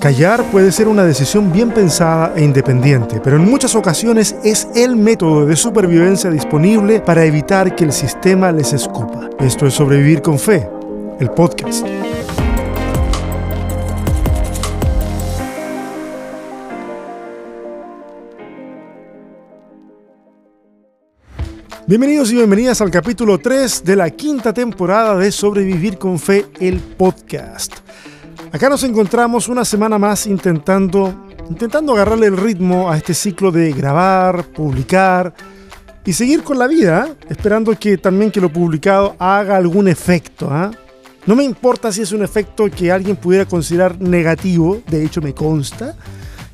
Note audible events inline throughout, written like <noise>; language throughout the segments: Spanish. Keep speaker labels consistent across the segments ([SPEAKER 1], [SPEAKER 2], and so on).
[SPEAKER 1] Callar puede ser una decisión bien pensada e independiente, pero en muchas ocasiones es el método de supervivencia disponible para evitar que el sistema les escupa. Esto es Sobrevivir con Fe, el podcast. Bienvenidos y bienvenidas al capítulo 3 de la quinta temporada de Sobrevivir con Fe, el podcast. Acá nos encontramos una semana más intentando, intentando agarrarle el ritmo a este ciclo de grabar, publicar y seguir con la vida, esperando que también que lo publicado haga algún efecto. ¿ah? No me importa si es un efecto que alguien pudiera considerar negativo, de hecho me consta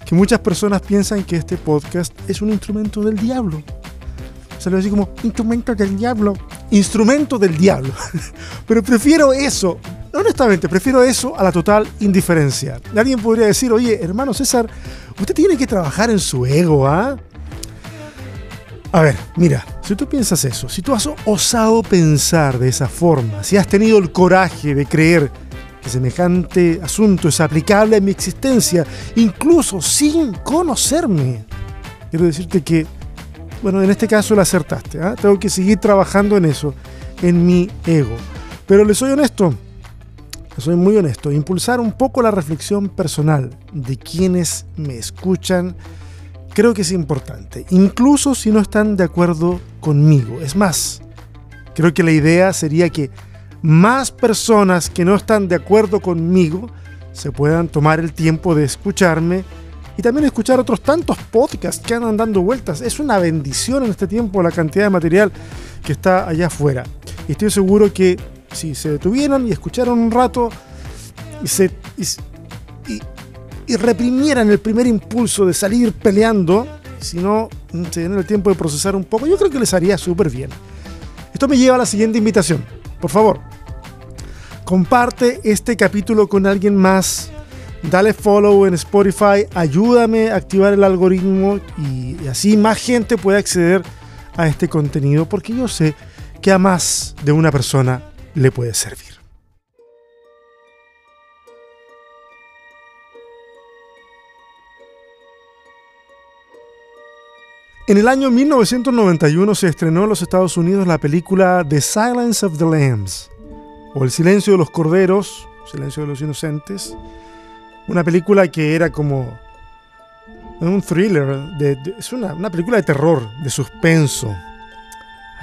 [SPEAKER 1] que muchas personas piensan que este podcast es un instrumento del diablo. Se lo así como instrumento del diablo. Instrumento del diablo. <laughs> Pero prefiero eso honestamente, prefiero eso a la total indiferencia. Alguien podría decir, oye, hermano César, usted tiene que trabajar en su ego, ¿ah? A ver, mira, si tú piensas eso, si tú has osado pensar de esa forma, si has tenido el coraje de creer que semejante asunto es aplicable a mi existencia, incluso sin conocerme, quiero decirte que, bueno, en este caso lo acertaste, ¿ah? tengo que seguir trabajando en eso, en mi ego. Pero le soy honesto, soy muy honesto, impulsar un poco la reflexión personal de quienes me escuchan, creo que es importante, incluso si no están de acuerdo conmigo. Es más, creo que la idea sería que más personas que no están de acuerdo conmigo se puedan tomar el tiempo de escucharme y también escuchar otros tantos podcasts que andan dando vueltas. Es una bendición en este tiempo la cantidad de material que está allá afuera. Y estoy seguro que si se detuvieran y escucharon un rato y, reprimieran el primer impulso de salir peleando, si no se dieran el tiempo de procesar un poco, yo creo que les haría súper bien. Esto me lleva a la siguiente invitación. Por favor, comparte este capítulo con alguien más. Dale follow en Spotify, ayúdame a activar el algoritmo y así más gente puede acceder a este contenido porque yo sé que a más de una persona le puede servir. En el año 1991 se estrenó en los Estados Unidos la película The Silence of the Lambs, o El silencio de los corderos, Silencio de los inocentes, una película que era como un thriller, es una, una película de terror, de suspenso,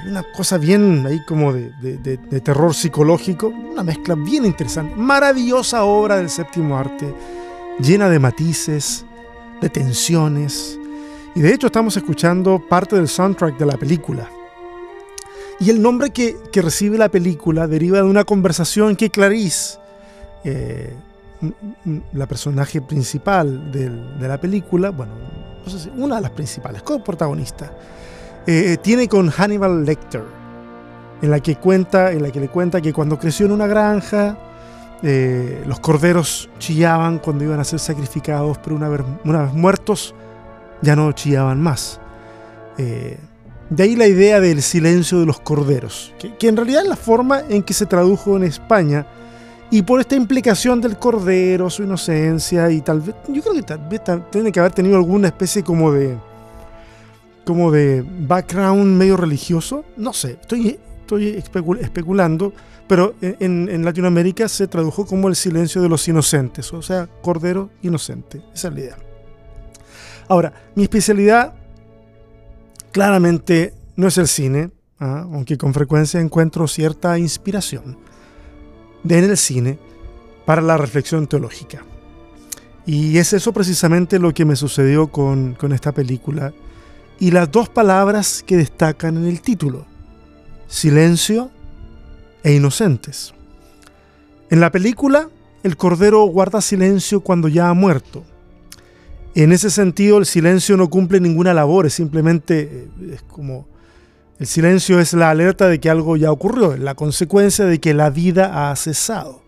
[SPEAKER 1] hay una cosa bien ahí como de, terror psicológico, una mezcla bien interesante, maravillosa obra del séptimo arte, llena de matices, de tensiones, y de hecho estamos escuchando parte del soundtrack de la película. Y el nombre que, recibe la película deriva de una conversación que Clarice, eh, la personaje principal de, la película, bueno, no sé si una de las principales, como protagonista, eh, tiene con Hannibal Lecter, en la que cuenta, en la que le cuenta que cuando creció en una granja, eh, los corderos chillaban cuando iban a ser sacrificados, pero una vez, muertos ya no chillaban más. Eh, de ahí la idea del silencio de los corderos, que, en realidad es la forma en que se tradujo en España, y por esta implicación del cordero, su inocencia, y tal vez, yo creo que tal vez tiene que haber tenido alguna especie como de, como de background medio religioso. No sé, estoy, estoy especulando, pero en, Latinoamérica se tradujo como el silencio de los inocentes, o sea, cordero inocente. Esa es la idea. Ahora, mi especialidad claramente no es el cine, ¿ah? aunque con frecuencia encuentro cierta inspiración en el cine para la reflexión teológica. Y es eso precisamente lo que me sucedió con, con esta película y las dos palabras que destacan en el título, silencio e inocentes. En la película, el cordero guarda silencio cuando ya ha muerto. En ese sentido, el silencio no cumple ninguna labor, es simplemente eh, es como el silencio es la alerta de que algo ya ocurrió, la consecuencia de que la vida ha cesado.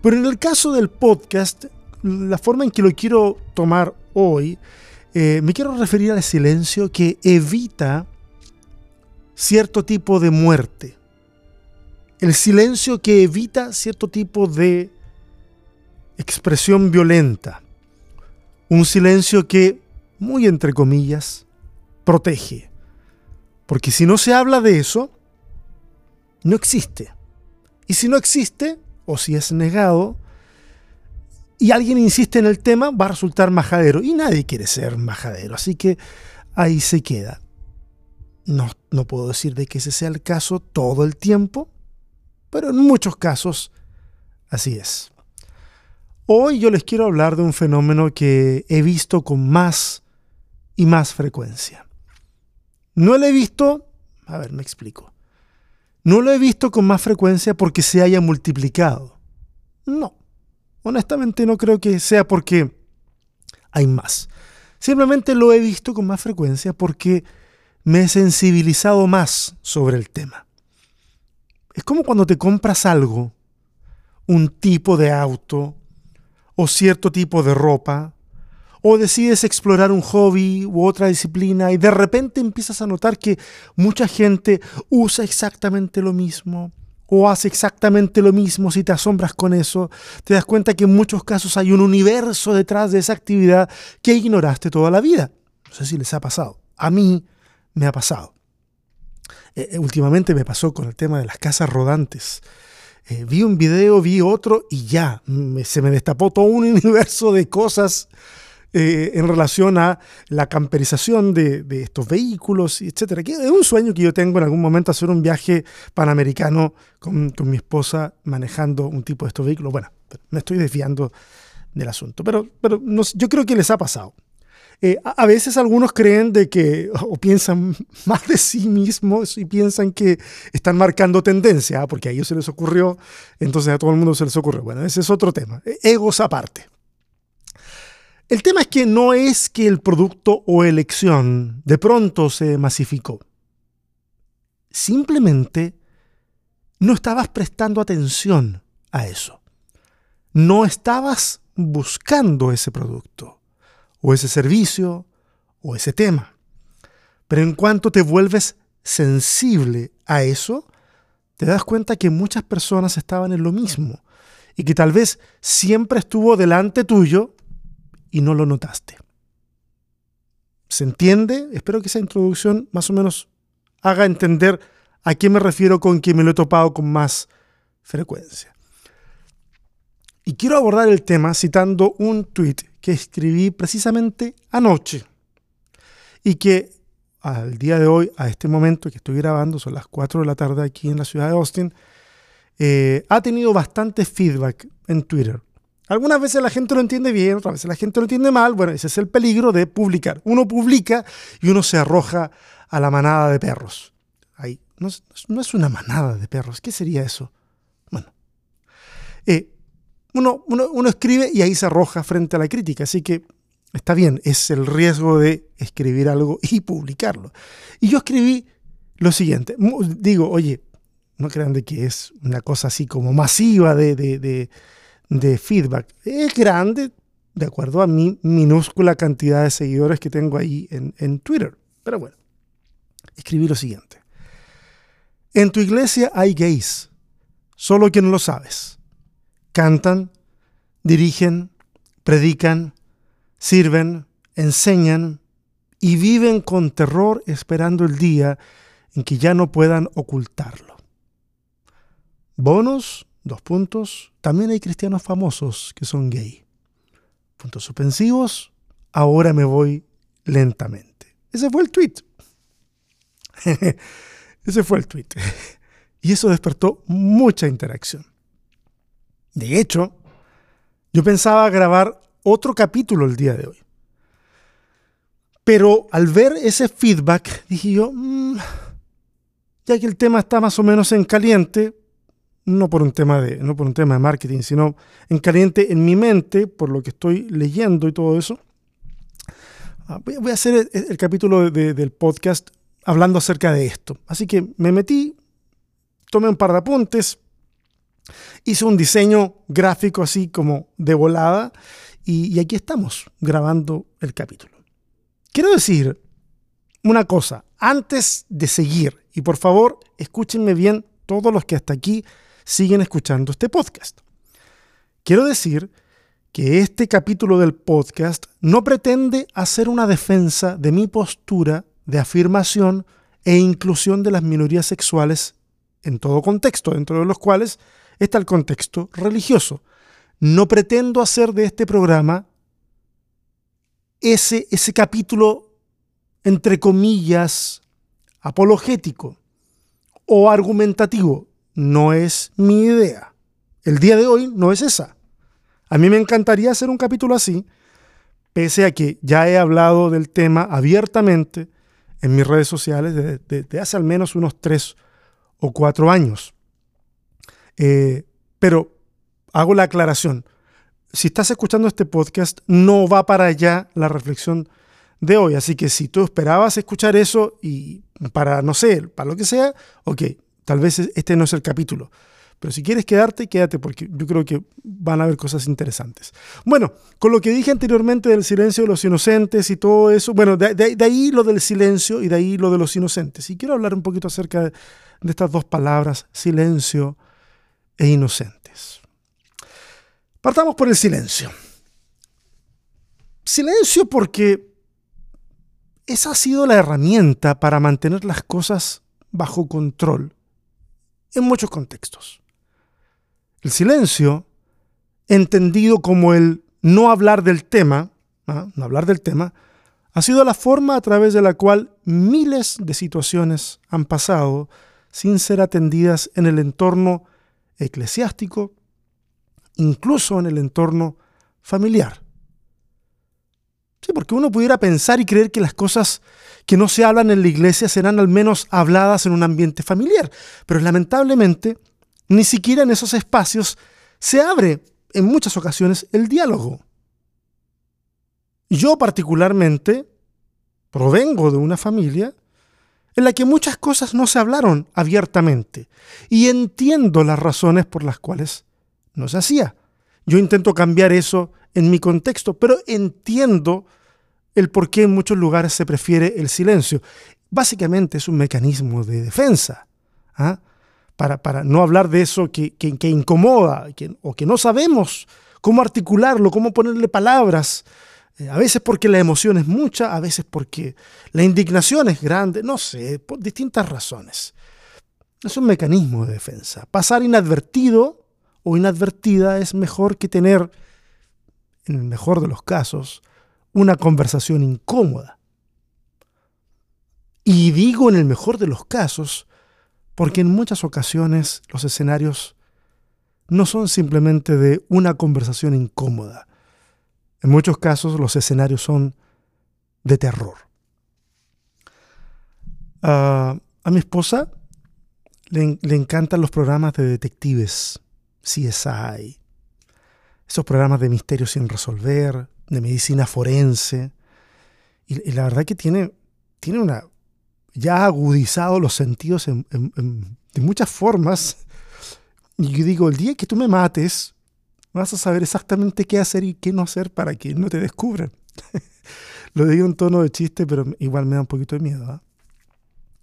[SPEAKER 1] Pero en el caso del podcast, la forma en que lo quiero tomar hoy eh, me quiero referir al silencio que evita cierto tipo de muerte. El silencio que evita cierto tipo de expresión violenta. Un silencio que, muy entre comillas, protege. Porque si no se habla de eso, no existe. Y si no existe, o si es negado, y alguien insiste en el tema, va a resultar majadero. Y nadie quiere ser majadero. Así que ahí se queda. No, no puedo decir de que ese sea el caso todo el tiempo, pero en muchos casos así es. Hoy yo les quiero hablar de un fenómeno que he visto con más y más frecuencia. No lo he visto, a ver, me explico. No lo he visto con más frecuencia porque se haya multiplicado. No, honestamente no creo que sea porque hay más. Simplemente lo he visto con más frecuencia porque me he sensibilizado más sobre el tema. Es como cuando te compras algo, un tipo de auto, o cierto tipo de ropa, o decides explorar un hobby u otra disciplina y de repente empiezas a notar que mucha gente usa exactamente lo mismo o hace exactamente lo mismo, si te asombras con eso, te das cuenta que en muchos casos hay un universo detrás de esa actividad que ignoraste toda la vida. No sé si les ha pasado. A mí me ha pasado. Eh, eh, últimamente me pasó con el tema de las casas rodantes. Eh, vi un video, vi otro y ya, se me destapó todo un <laughs> universo de cosas eh, en relación a la camperización de, estos vehículos, etcétera. Que es un sueño que yo tengo en algún momento hacer un viaje panamericano con, mi esposa manejando un tipo de estos vehículos. Bueno, me estoy desviando del asunto, pero, pero yo creo que les ha pasado. Eh, a, veces algunos creen de que, o piensan más de sí mismos y piensan que están marcando tendencia, ¿ah? porque a ellos se les ocurrió, entonces a todo el mundo se les ocurrió. Bueno, ese es otro tema. E, egos aparte. El tema es que no es que el producto o elección de pronto se masificó. Simplemente no estabas prestando atención a eso. No estabas buscando ese producto o ese servicio o ese tema. Pero en cuanto te vuelves sensible a eso, te das cuenta que muchas personas estaban en lo mismo y que tal vez siempre estuvo delante tuyo y no lo notaste. ¿Se entiende? Espero que esa introducción más o menos haga entender a qué me refiero con que me lo he topado con más frecuencia. Y quiero abordar el tema citando un tweet que escribí precisamente anoche y que al día de hoy, a este momento que estoy grabando, son las 4 de la tarde aquí en la ciudad de Austin, eh, ha tenido bastante feedback en Twitter. Algunas veces la gente lo entiende bien, otras veces la gente lo entiende mal. Bueno, ese es el peligro de publicar. Uno publica y uno se arroja a la manada de perros. Ahí, no, es una manada de perros. ¿Qué sería eso? Bueno, eh, uno, escribe y ahí se arroja frente a la crítica. Así que está bien, es el riesgo de escribir algo y publicarlo. Y yo escribí lo siguiente. Digo, oye, no crean de que es una cosa así como masiva de, feedback. Es grande, de acuerdo a mi minúscula cantidad de seguidores que tengo ahí en, en Twitter. Pero bueno, escribí lo siguiente. En tu iglesia hay gays, solo que no lo sabes cantan, dirigen, predican, sirven, enseñan y viven con terror esperando el día en que ya no puedan ocultarlo. Bonos, dos puntos, también hay cristianos famosos que son gay. Puntos suspensivos, ahora me voy lentamente. Ese fue el tweet. <laughs> Ese fue el tweet. <laughs> Y eso despertó mucha interacción. De hecho, yo pensaba grabar otro capítulo el día de hoy. Pero al ver ese feedback, dije yo, mm, ya que el tema está más o menos en caliente, no por un tema de, no por un tema de marketing, sino en caliente en mi mente, por lo que estoy leyendo y todo eso, ah, voy a hacer el, capítulo del podcast hablando acerca de esto. Así que me metí, tomé un par de apuntes, Hice un diseño gráfico así como de volada y, aquí estamos grabando el capítulo. Quiero decir una cosa antes de seguir y por favor escúchenme bien todos los que hasta aquí siguen escuchando este podcast. Quiero decir que este capítulo del podcast no pretende hacer una defensa de mi postura de afirmación e inclusión de las minorías sexuales en todo contexto, dentro de los cuales está el contexto religioso. No pretendo hacer de este programa ese, ese capítulo, entre comillas, apologético o argumentativo. No es mi idea. El día de hoy no es esa. A mí me encantaría hacer un capítulo así, pese a que ya he hablado del tema abiertamente en mis redes sociales desde, hace al menos unos tres o cuatro años. Eh, pero hago la aclaración. Si estás escuchando este podcast, no va para allá la reflexión de hoy. Así que si tú esperabas escuchar eso y para, no sé, para lo que sea, ok, tal vez este no es el capítulo. Pero si quieres quedarte, quédate porque yo creo que van a haber cosas interesantes. Bueno, con lo que dije anteriormente del silencio de los inocentes y todo eso, bueno, de, ahí lo del silencio y de ahí lo de los inocentes. Y quiero hablar un poquito acerca de, de estas dos palabras, silencio e inocentes. Partamos por el silencio. Silencio porque esa ha sido la herramienta para mantener las cosas bajo control en muchos contextos. El silencio, entendido como el no hablar del tema, ¿ah? no hablar del tema, ha sido la forma a través de la cual miles de situaciones han pasado sin ser atendidas en el entorno eclesiástico, incluso en el entorno familiar. Sí, porque uno pudiera pensar y creer que las cosas que no se hablan en la iglesia serán al menos habladas en un ambiente familiar, pero lamentablemente ni siquiera en esos espacios se abre en muchas ocasiones el diálogo. Yo particularmente provengo de una familia en la que muchas cosas no se hablaron abiertamente y entiendo las razones por las cuales no se hacía. Yo intento cambiar eso en mi contexto, pero entiendo el por qué en muchos lugares se prefiere el silencio. Básicamente es un mecanismo de defensa. ¿ah? para, no hablar de eso que, incomoda o que no sabemos cómo articularlo, cómo ponerle palabras. Eh, a veces porque la emoción es mucha, a veces porque la indignación es grande, no sé, por distintas razones. Es un mecanismo de defensa. Pasar inadvertido o inadvertida es mejor que tener, en el mejor de los casos, una conversación incómoda. Y digo en el mejor de los casos porque en muchas ocasiones los escenarios no son simplemente de una conversación incómoda. En muchos casos los escenarios son de terror. Ah, a mi esposa le, encantan los programas de detectives, CSI, esos programas de misterios sin resolver, de medicina forense. Y, la verdad que tiene, tiene una, ya ha agudizado los sentidos en, de muchas formas. Y yo digo, el día que tú me mates, vas a saber exactamente qué hacer y qué no hacer para que no te descubran. <laughs> Lo digo en tono de chiste, pero igual me da un poquito de miedo. ¿ah?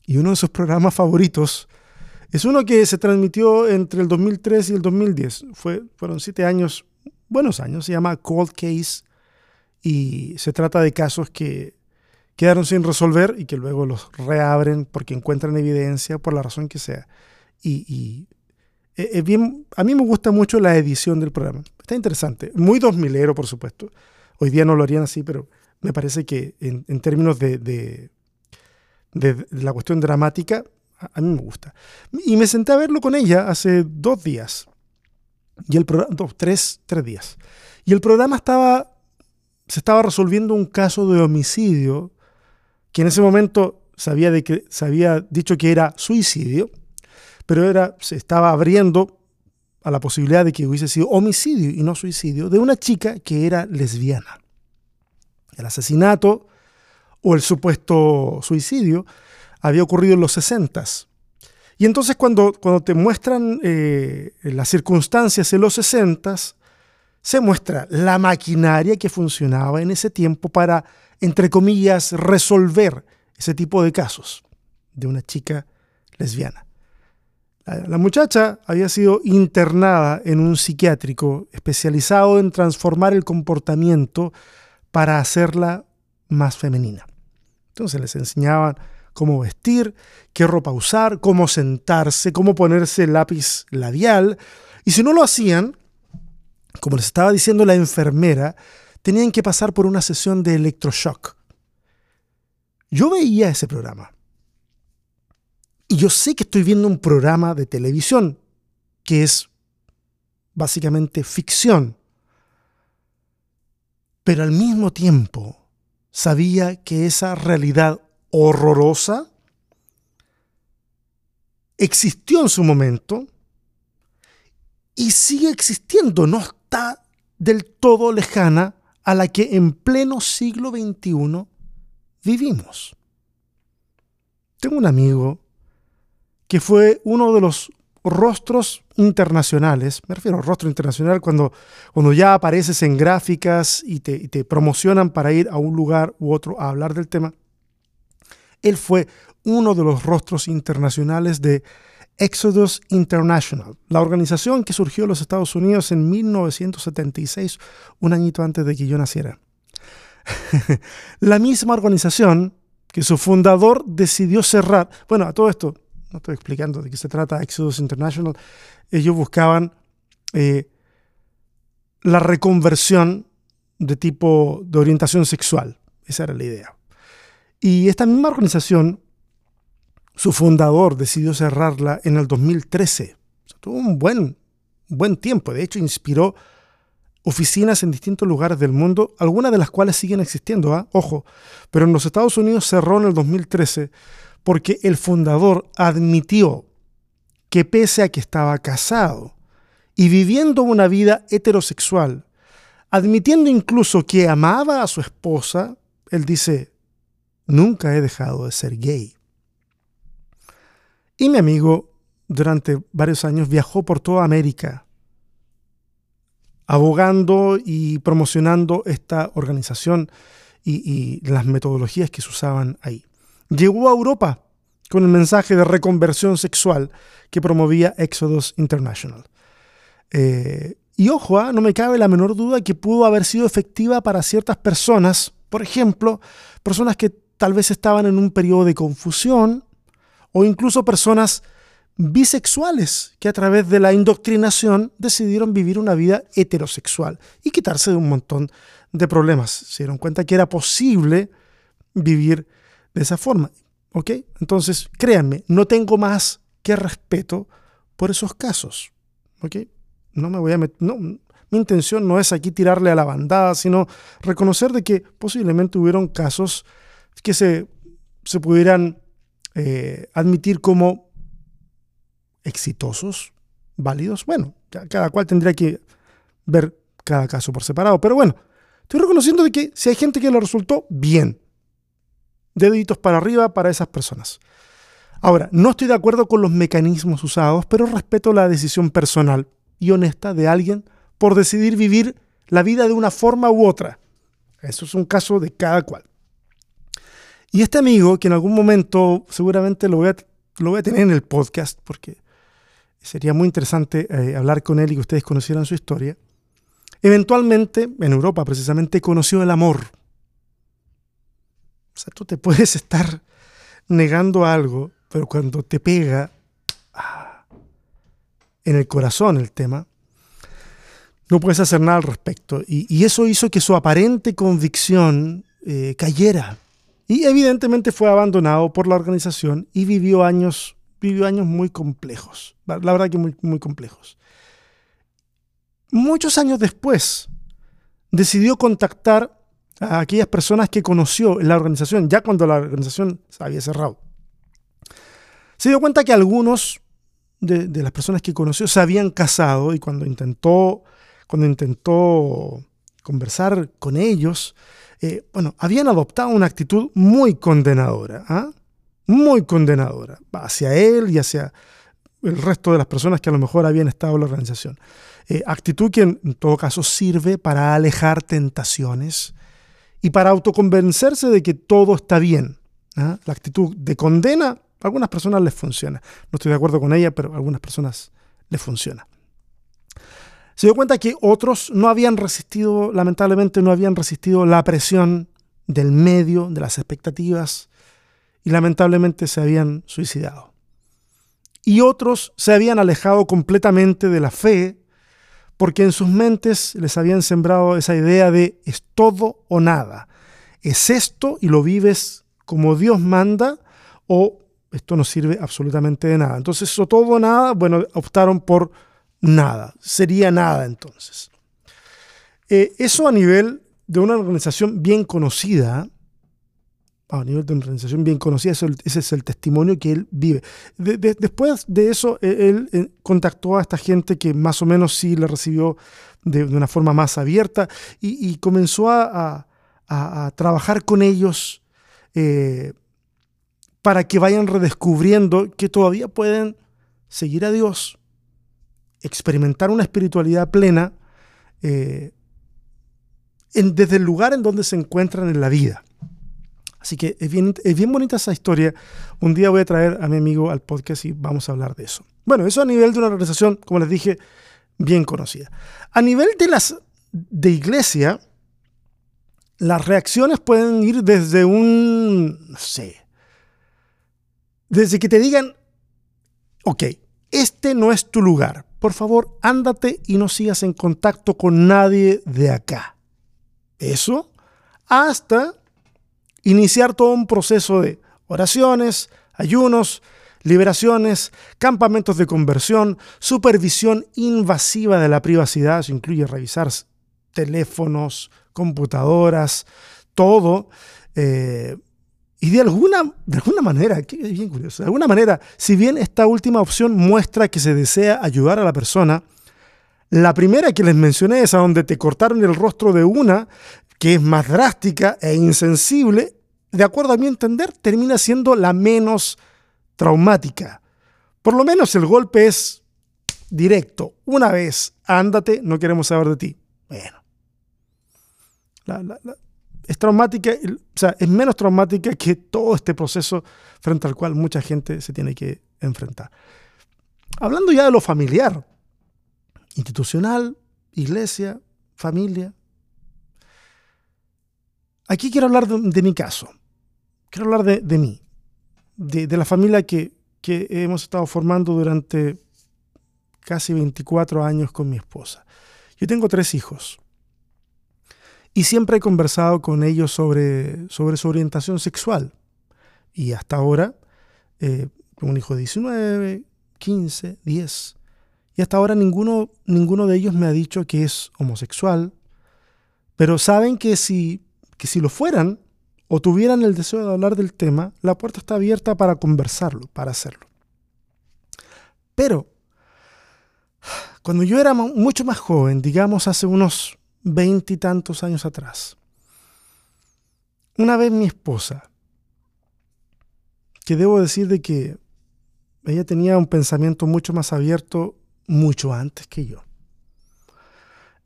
[SPEAKER 1] Y uno de sus programas favoritos es uno que se transmitió entre el 2003 y el 2010. Fue, fueron siete años, buenos años. Se llama Cold Case y se trata de casos que quedaron sin resolver y que luego los reabren porque encuentran evidencia, por la razón que sea. Y, es e, bien, a mí me gusta mucho la edición del programa. Está interesante. Muy dos milero, por supuesto. Hoy día no lo harían así, pero me parece que en, términos de, de, la cuestión dramática, a, mí me gusta. Y me senté a verlo con ella hace dos días. Y el programa, dos, tres, tres días. Y el programa estaba, se estaba resolviendo un caso de homicidio que en ese momento se había, de que, dicho que era suicidio, pero era, se estaba abriendo a la posibilidad de que hubiese sido homicidio y no suicidio de una chica que era lesbiana. El asesinato o el supuesto suicidio había ocurrido en los 60 y entonces cuando, cuando te muestran eh, las circunstancias en los 60 se muestra la maquinaria que funcionaba en ese tiempo para entre comillas, resolver ese tipo de casos de una chica lesbiana. La, muchacha había sido internada en un psiquiátrico especializado en transformar el comportamiento para hacerla más femenina. Entonces les enseñaban cómo vestir, qué ropa usar, cómo sentarse, cómo ponerse lápiz labial. Y si no lo hacían, como les estaba diciendo la enfermera, tenían que pasar por una sesión de electroshock. Yo veía ese programa. Y yo sé que estoy viendo un programa de televisión que es básicamente ficción. Pero al mismo tiempo sabía que esa realidad horrorosa existió en su momento y sigue existiendo, no está del todo lejana a la que en pleno siglo XXI vivimos. Tengo un amigo que fue uno de los rostros internacionales, me refiero a rostro internacional cuando, cuando ya apareces en gráficas y te, y te promocionan para ir a un lugar u otro a hablar del tema. Él fue uno de los rostros internacionales de Exodus International, la organización que surgió en los Estados Unidos en 1976, un añito antes de que yo naciera. <laughs> la misma organización que su fundador decidió cerrar. Bueno, a todo esto, no estoy explicando de qué se trata Exodus International. Ellos buscaban eh, la reconversión de tipo de orientación sexual. Esa era la idea. Y esta misma organización su fundador decidió cerrarla en el 2013. tuvo un buen, buen tiempo. De hecho, inspiró oficinas en distintos lugares del mundo, algunas de las cuales siguen existiendo, ¿ah? ojo. Pero en los Estados Unidos cerró en el 2013 porque el fundador admitió que pese a que estaba casado y viviendo una vida heterosexual, admitiendo incluso que amaba a su esposa, él dice, nunca he dejado de ser gay. Y mi amigo durante varios años viajó por toda América, abogando y promocionando esta organización y, las metodologías que se usaban ahí. Llegó a Europa con el mensaje de reconversión sexual que promovía Exodus International. Eh, y ojo, ¿ah? no me cabe la menor duda que pudo haber sido efectiva para ciertas personas, por ejemplo, personas que tal vez estaban en un periodo de confusión o incluso personas bisexuales que a través de la indoctrinación decidieron vivir una vida heterosexual y quitarse de un montón de problemas. Se dieron cuenta que era posible vivir de esa forma. ¿Ok? Entonces, créanme, no tengo más que respeto por esos casos. ¿Ok? No me voy a meter. No, mi intención no es aquí tirarle a la bandada, sino reconocer de que posiblemente hubieron casos que se, se pudieran eh, admitir como exitosos, válidos. Bueno, cada cual tendría que ver cada caso por separado. Pero bueno, estoy reconociendo de que si hay gente que lo resultó, bien. Deditos para arriba para esas personas. Ahora, no estoy de acuerdo con los mecanismos usados, pero respeto la decisión personal y honesta de alguien por decidir vivir la vida de una forma u otra. Eso es un caso de cada cual. Y este amigo, que en algún momento seguramente lo voy a, lo voy a tener en el podcast, porque sería muy interesante eh, hablar con él y que ustedes conocieran su historia, eventualmente, en Europa precisamente, conoció el amor. O sea, tú te puedes estar negando algo, pero cuando te pega ah, en el corazón el tema, no puedes hacer nada al respecto. Y, eso hizo que su aparente convicción eh, cayera. Y evidentemente fue abandonado por la organización y vivió años, vivió años muy complejos, la verdad que muy, muy complejos. Muchos años después, decidió contactar a aquellas personas que conoció en la organización, ya cuando la organización se había cerrado. Se dio cuenta que algunos de, de, las personas que conoció se habían casado y cuando intentó, cuando intentó conversar con ellos, eh, bueno, habían adoptado una actitud muy condenadora, ¿ah? muy condenadora hacia él y hacia el resto de las personas que a lo mejor habían estado en la organización. Eh, actitud que en, todo caso sirve para alejar tentaciones y para autoconvencerse de que todo está bien. ¿ah? La actitud de condena A algunas personas les funciona. No estoy de acuerdo con ella, pero a algunas personas les funciona. Se dio cuenta que otros no habían resistido, lamentablemente no habían resistido la presión del medio, de las expectativas, y lamentablemente se habían suicidado. Y otros se habían alejado completamente de la fe porque en sus mentes les habían sembrado esa idea de es todo o nada. Es esto y lo vives como Dios manda o esto no sirve absolutamente de nada. Entonces, eso todo o nada, bueno, optaron por nada. Sería nada entonces. Eh, eso a nivel de una organización bien conocida, a nivel de una organización bien conocida, ese es el testimonio que él vive. después de eso, e, él, eh, contactó a esta gente que más o menos sí le recibió de, una forma más abierta y, comenzó a, trabajar con ellos eh, para que vayan redescubriendo que todavía pueden seguir a Dios, experimentar una espiritualidad plena eh, desde el lugar en donde se encuentran en la vida. Así que es bien, es bien bonita esa historia. Un día voy a traer a mi amigo al podcast y vamos a hablar de eso. Bueno, eso a nivel de una organización, como les dije, bien conocida. A nivel de las de iglesia, las reacciones pueden ir desde un, no sé, desde que te digan, ok, este no es tu lugar, por favor, ándate y no sigas en contacto con nadie de acá. Eso, hasta iniciar todo un proceso de oraciones, ayunos, liberaciones, campamentos de conversión, supervisión invasiva de la privacidad, eso incluye revisar teléfonos, computadoras, todo. Eh, y de alguna, de alguna manera, que es bien curioso, de alguna manera, si bien esta última opción muestra que se desea ayudar a la persona, la primera que les mencioné es a donde te cortaron el rostro de una, que es más drástica e insensible, de acuerdo a mi entender, termina siendo la menos traumática. Por lo menos el golpe es directo. Una vez, ándate, no queremos saber de ti. Bueno. Es traumática, o sea, es menos traumática que todo este proceso frente al cual mucha gente se tiene que enfrentar. Hablando ya de lo familiar, institucional, iglesia, familia. Aquí quiero hablar de mi caso quiero hablar de, mí, de, la familia que, hemos estado formando durante casi 24 años con mi esposa. Yo tengo tres hijos y siempre he conversado con ellos sobre, sobre su orientación sexual. Y hasta ahora, eh, un hijo de 19, 15, 10. Y hasta ahora ninguno, ninguno de ellos me ha dicho que es homosexual, pero saben que si, que si lo fueran, o tuvieran el deseo de hablar del tema, la puerta está abierta para conversarlo, para hacerlo. Pero, cuando yo era mucho más joven, digamos hace unos veintitantos años atrás, una vez mi esposa, que debo decir de que ella tenía un pensamiento mucho más abierto mucho antes que yo,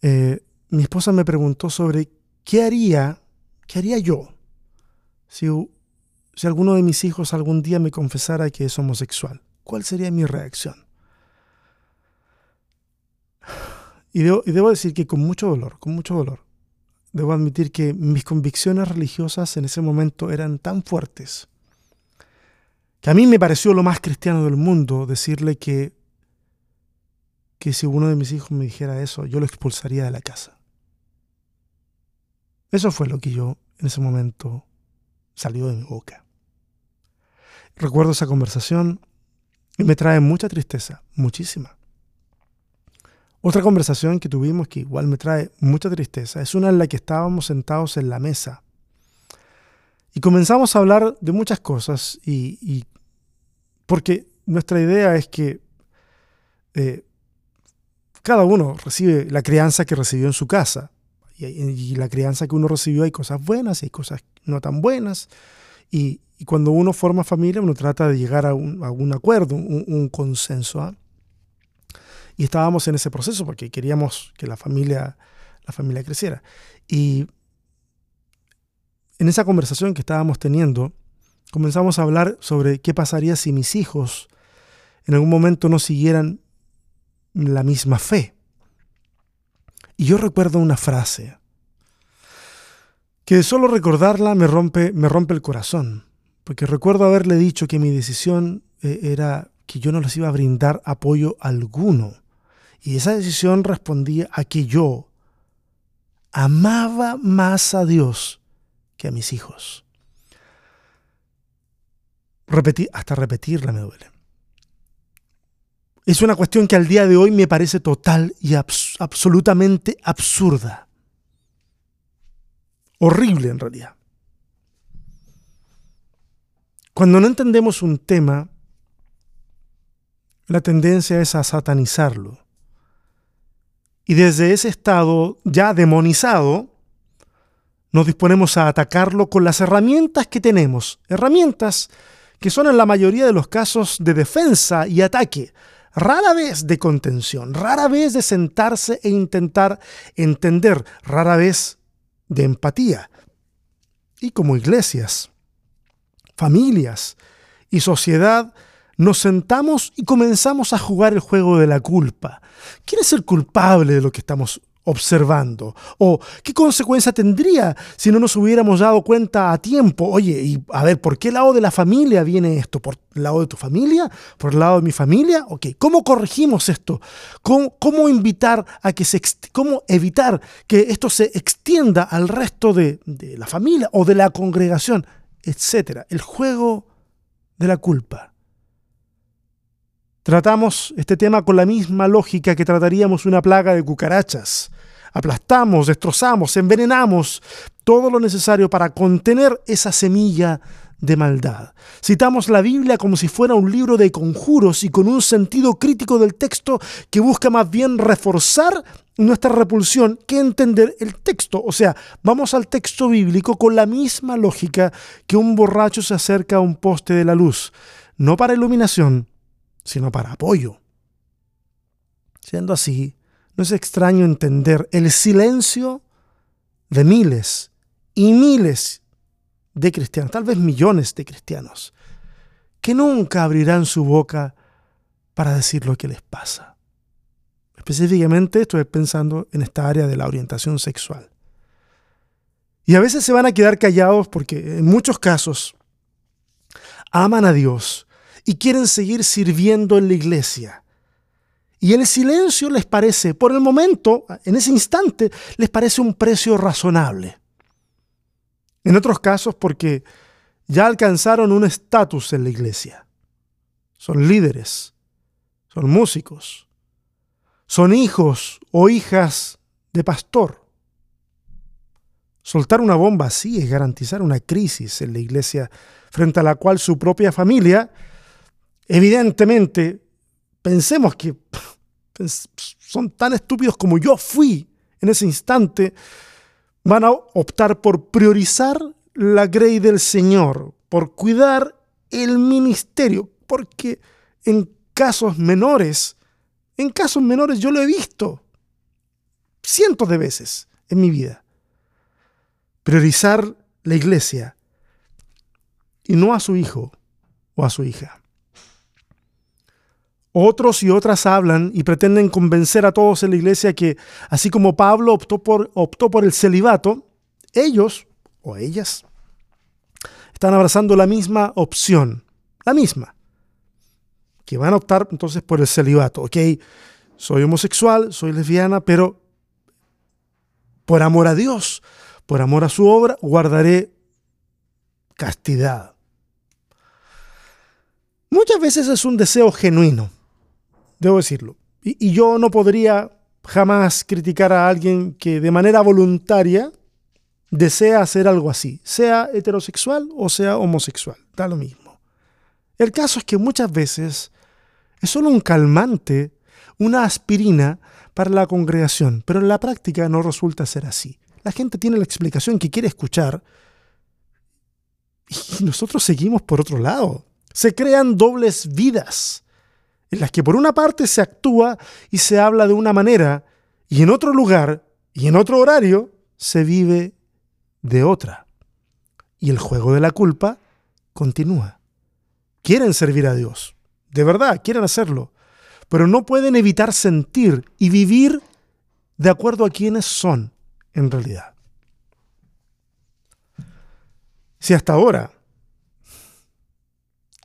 [SPEAKER 1] eh, mi esposa me preguntó sobre qué haría, qué haría yo si, alguno de mis hijos algún día me confesara que es homosexual, ¿cuál sería mi reacción? Y debo, decir que con mucho dolor, con mucho dolor, debo admitir que mis convicciones religiosas en ese momento eran tan fuertes que a mí me pareció lo más cristiano del mundo decirle que, que si uno de mis hijos me dijera eso, yo lo expulsaría de la casa. Eso fue lo que yo en ese momento salió de mi boca. Recuerdo esa conversación y me trae mucha tristeza, muchísima. Otra conversación que tuvimos que igual me trae mucha tristeza es una en la que estábamos sentados en la mesa y comenzamos a hablar de muchas cosas y, porque nuestra idea es que eh, cada uno recibe la crianza que recibió en su casa y, la crianza que uno recibió hay cosas buenas y hay cosas no tan buenas. Y, cuando uno forma familia, uno trata de llegar a un, acuerdo, un, consenso. ¿ah? Y estábamos en ese proceso porque queríamos que la familia, la familia creciera. Y en esa conversación que estábamos teniendo, comenzamos a hablar sobre qué pasaría si mis hijos en algún momento no siguieran la misma fe. Y yo recuerdo una frase que solo recordarla me rompe, me rompe el corazón, porque recuerdo haberle dicho que mi decisión eh, era que yo no les iba a brindar apoyo alguno. Y esa decisión respondía a que yo amaba más a Dios que a mis hijos. Repetí, hasta repetirla me duele. Es una cuestión que al día de hoy me parece total y absolutamente absurda. Horrible en realidad. Cuando no entendemos un tema, la tendencia es a satanizarlo. Y desde ese estado ya demonizado, nos disponemos a atacarlo con las herramientas que tenemos. Herramientas que son en la mayoría de los casos de defensa y ataque, rara vez de contención, rara vez de sentarse e intentar entender, rara vez de empatía. Y como iglesias, familias y sociedad, nos sentamos y comenzamos a jugar el juego de la culpa. ¿Quién es el culpable de lo que estamos observando? ¿O qué consecuencia tendría si no nos hubiéramos dado cuenta a tiempo? Oye, y a ver, ¿por qué lado de la familia viene esto? ¿Por el lado de tu familia? ¿Por el lado de mi familia? Ok, ¿cómo corregimos esto? ¿Cómo, invitar a que se, cómo evitar que esto se extienda al resto de, de la familia o de la congregación? Etcétera. El juego de la culpa. Tratamos este tema con la misma lógica que trataríamos una plaga de cucarachas. Aplastamos, destrozamos, envenenamos todo lo necesario para contener esa semilla de maldad. Citamos la Biblia como si fuera un libro de conjuros y con un sentido crítico del texto que busca más bien reforzar nuestra repulsión que entender el texto. O sea, vamos al texto bíblico con la misma lógica que un borracho se acerca a un poste de la luz, no para iluminación, sino para apoyo. Siendo así, no es extraño entender el silencio de miles y miles de cristianos, tal vez millones de cristianos, que nunca abrirán su boca para decir lo que les pasa. Específicamente estoy pensando en esta área de la orientación sexual. Y a veces se van a quedar callados porque en muchos casos aman a Dios y quieren seguir sirviendo en la iglesia. Y el silencio les parece, por el momento, en ese instante, les parece un precio razonable. En otros casos porque ya alcanzaron un estatus en la iglesia. Son líderes, son músicos, son hijos o hijas de pastor. Soltar una bomba así es garantizar una crisis en la iglesia frente a la cual su propia familia Evidentemente, pensemos que son tan estúpidos como yo fui en ese instante, van a optar por priorizar la grey del Señor, por cuidar el ministerio, porque en casos menores, en casos menores yo lo he visto cientos de veces en mi vida. Priorizar la iglesia y no a su hijo o a su hija. Otros y otras hablan y pretenden convencer a todos en la iglesia que, así como Pablo optó por, optó por el celibato, ellos o ellas están abrazando la misma opción, la misma, que van a optar entonces por el celibato. Ok, soy homosexual, soy lesbiana, pero por amor a Dios, por amor a su obra, guardaré castidad. Muchas veces es un deseo genuino debo decirlo. Y, yo no podría jamás criticar a alguien que de manera voluntaria desea hacer algo así, sea heterosexual o sea homosexual, da lo mismo. El caso es que muchas veces es solo un calmante, una aspirina para la congregación, pero en la práctica no resulta ser así. La gente tiene la explicación que quiere escuchar y nosotros seguimos por otro lado. Se crean dobles vidas en las que por una parte se actúa y se habla de una manera, y en otro lugar y en otro horario se vive de otra. Y el juego de la culpa continúa. Quieren servir a Dios, de verdad, quieren hacerlo, pero no pueden evitar sentir y vivir de acuerdo a quienes son en realidad. Si hasta ahora,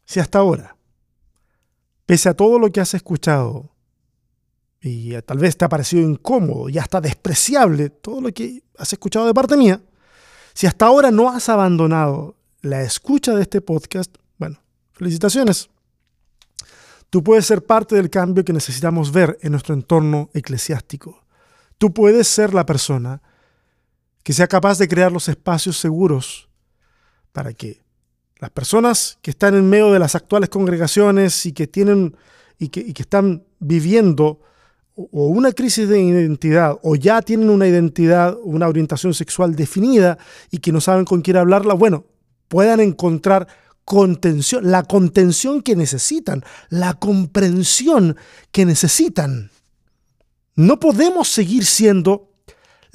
[SPEAKER 1] si hasta ahora, pese a todo lo que has escuchado, y tal vez te ha parecido incómodo y hasta despreciable todo lo que has escuchado de parte mía, si hasta ahora no has abandonado la escucha de este podcast, bueno, felicitaciones. Tú puedes ser parte del cambio que necesitamos ver en nuestro entorno eclesiástico. Tú puedes ser la persona que sea capaz de crear los espacios seguros para que las personas que están en medio de las actuales congregaciones y que tienen y que, que están viviendo o una crisis de identidad o ya tienen una identidad, una orientación sexual definida y que no saben con quién hablarla, bueno, puedan encontrar contención, la contención que necesitan, la comprensión que necesitan. No podemos seguir siendo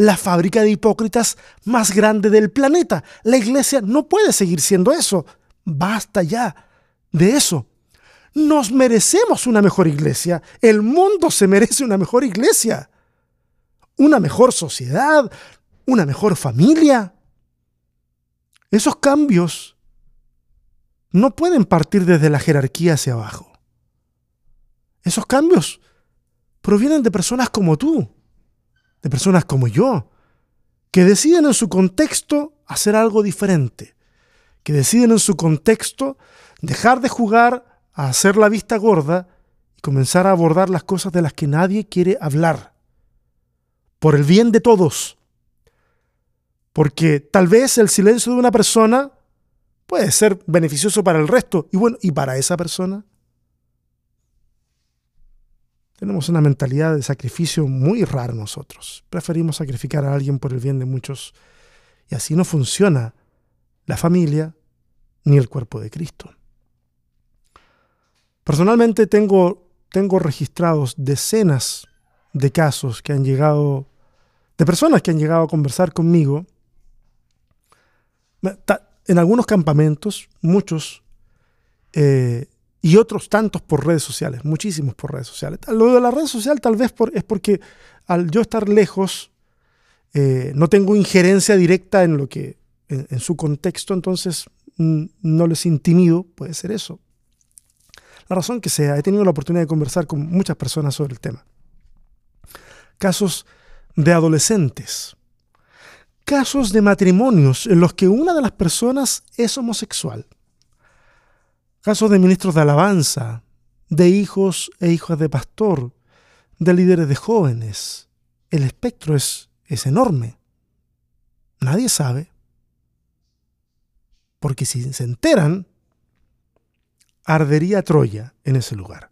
[SPEAKER 1] la fábrica de hipócritas más grande del planeta. La iglesia no puede seguir siendo eso. Basta ya de eso. Nos merecemos una mejor iglesia. El mundo se merece una mejor iglesia. Una mejor sociedad. Una mejor familia. Esos cambios no pueden partir desde la jerarquía hacia abajo. Esos cambios provienen de personas como tú, de personas como yo, que deciden en su contexto hacer algo diferente, que deciden en su contexto dejar de jugar a hacer la vista gorda y comenzar a abordar las cosas de las que nadie quiere hablar. Por el bien de todos. Porque tal vez el silencio de una persona puede ser beneficioso para el resto. Y bueno, ¿y para esa persona? Tenemos una mentalidad de sacrificio muy rara nosotros. Preferimos sacrificar a alguien por el bien de muchos. Y así no funciona la familia ni el cuerpo de Cristo. Personalmente tengo, tengo registrados decenas de casos que han llegado, de personas que han llegado a conversar conmigo, en algunos campamentos, muchos, eh, y otros tantos por redes sociales, muchísimos por redes sociales. Lo de la red social tal vez es porque al yo estar lejos, eh, no tengo injerencia directa en lo que, en su contexto, entonces no les intimido, puede ser eso la razón que sea, he tenido la oportunidad de conversar con muchas personas sobre el tema. Casos de adolescentes, casos de matrimonios en los que una de las personas es homosexual, casos de ministros de alabanza, de hijos e hijas de pastor, de líderes de jóvenes. El espectro es, enorme. Nadie sabe. Porque si se enteran, ardería Troya en ese lugar.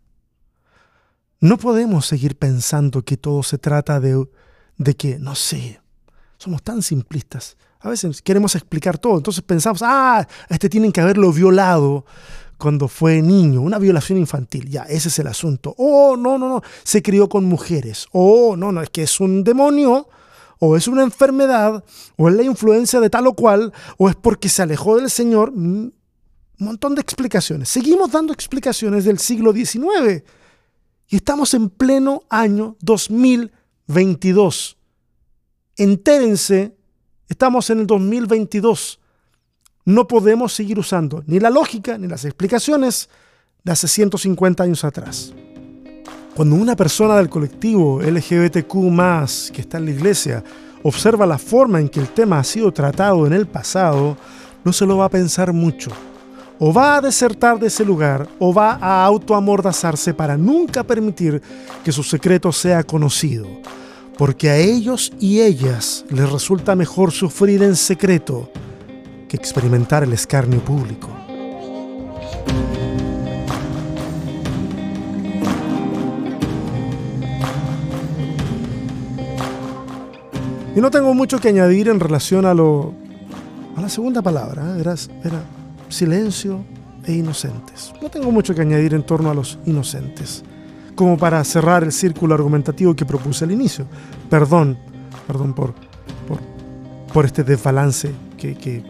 [SPEAKER 1] No podemos seguir pensando que todo se trata de que, no sé, somos tan simplistas. A veces queremos explicar todo, entonces pensamos, ah, este tienen que haberlo violado cuando fue niño, una violación infantil, ya, ese es el asunto. Oh, no, no, no, se crió con mujeres. Oh, no, no, es que es un demonio, o es una enfermedad, o es la influencia de tal o cual, o es porque se alejó del Señor. Mm, un montón de explicaciones. Seguimos dando explicaciones del siglo XIX y estamos en pleno año 2022. Entérense, estamos en el 2022. No podemos seguir usando ni la lógica ni las explicaciones de hace 150 años atrás. Cuando una persona del colectivo LGBTQ que está en la iglesia observa la forma en que el tema ha sido tratado en el pasado, no se lo va a pensar mucho o va a desertar de ese lugar o va a autoamordazarse para nunca permitir que su secreto sea conocido, porque a ellos y ellas les resulta mejor sufrir en secreto que experimentar el escarnio público. Y no tengo mucho que añadir en relación a lo a la segunda palabra, ¿eh? era, era silencio e inocentes. No tengo mucho que añadir en torno a los inocentes, como para cerrar el círculo argumentativo que propuse al inicio. Perdón, perdón por, por, este desbalance que, que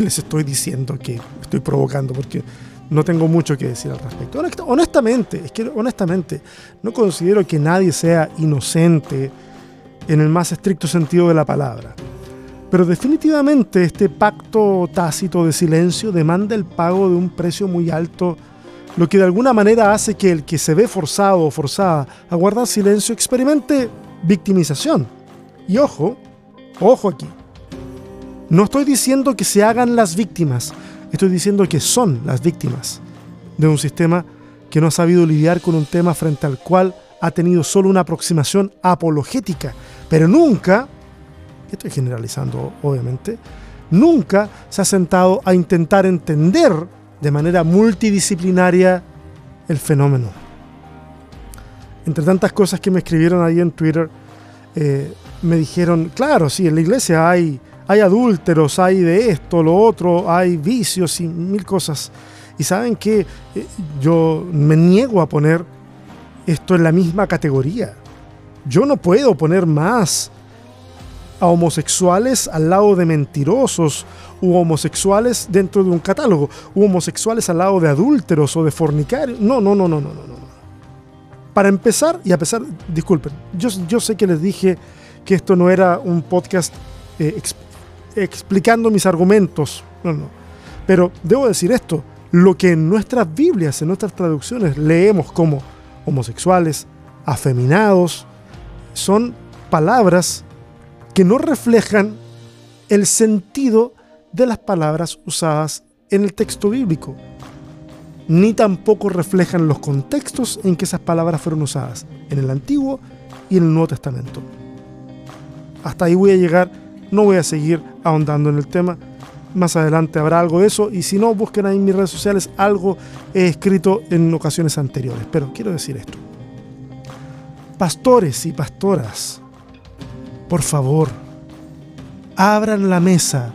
[SPEAKER 1] les estoy diciendo que estoy provocando, porque no tengo mucho que decir al respecto. Honestamente, es que honestamente, no considero que nadie sea inocente en el más estricto sentido de la palabra. Pero definitivamente este pacto tácito de silencio demanda el pago de un precio muy alto, lo que de alguna manera hace que el que se ve forzado o forzada a guardar silencio experimente victimización. Y ojo, ojo aquí. No estoy diciendo que se hagan las víctimas, estoy diciendo que son las víctimas de un sistema que no ha sabido lidiar con un tema frente al cual ha tenido solo una aproximación apologética, pero nunca, estoy generalizando obviamente, nunca se ha sentado a intentar entender de manera multidisciplinaria el fenómeno. Entre tantas cosas que me escribieron ahí en Twitter, eh, me dijeron, claro, sí, en la iglesia hay, hay adúlteros, hay de esto, lo otro, hay vicios y mil cosas. Y saben que eh, yo me niego a poner esto en la misma categoría. Yo no puedo poner más a homosexuales al lado de mentirosos u homosexuales dentro de un catálogo, u homosexuales al lado de adúlteros o de fornicarios. No, no, no, no, no, no. Para empezar, y a pesar, disculpen, yo, yo sé que les dije que esto no era un podcast eh, explicando mis argumentos, no, no. Pero debo decir esto, lo que en nuestras Biblias, en nuestras traducciones leemos como homosexuales, afeminados, son palabras que no reflejan el sentido de las palabras usadas en el texto bíblico ni tampoco reflejan los contextos en que esas palabras fueron usadas, en el Antiguo y en el Nuevo Testamento. Hasta ahí voy a llegar, no voy a seguir ahondando en el tema. Más adelante habrá algo de eso y si no, busquen ahí en mis redes sociales algo he escrito en ocasiones anteriores. Pero quiero decir esto. Pastores y pastoras, por favor, abran la mesa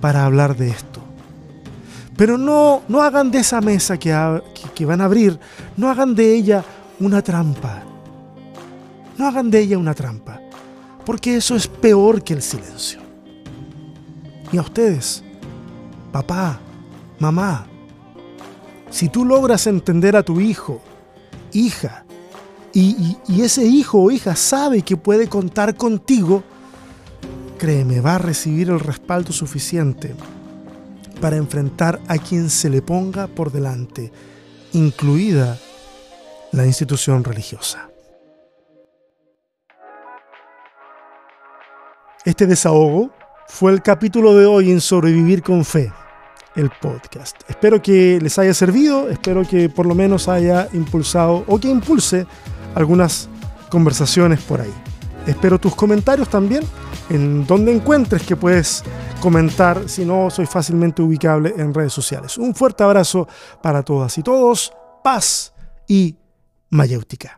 [SPEAKER 1] para hablar de esto. Pero no, no hagan de esa mesa que, que van a abrir, no hagan de ella una trampa. No hagan de ella una trampa, porque eso es peor que el silencio. Y a ustedes, papá, mamá, si tú logras entender a tu hijo, hija, y, ese hijo o hija sabe que puede contar contigo, créeme, va a recibir el respaldo suficiente para enfrentar a quien se le ponga por delante, incluida la institución religiosa. Este desahogo fue el capítulo de hoy en Sobrevivir con Fe, el podcast. Espero que les haya servido, espero que por lo menos haya impulsado o que impulse algunas conversaciones por ahí. Espero tus comentarios también en donde encuentres que puedes comentar, si no soy fácilmente ubicable en redes sociales. Un fuerte abrazo para todas y todos, paz y mayéutica.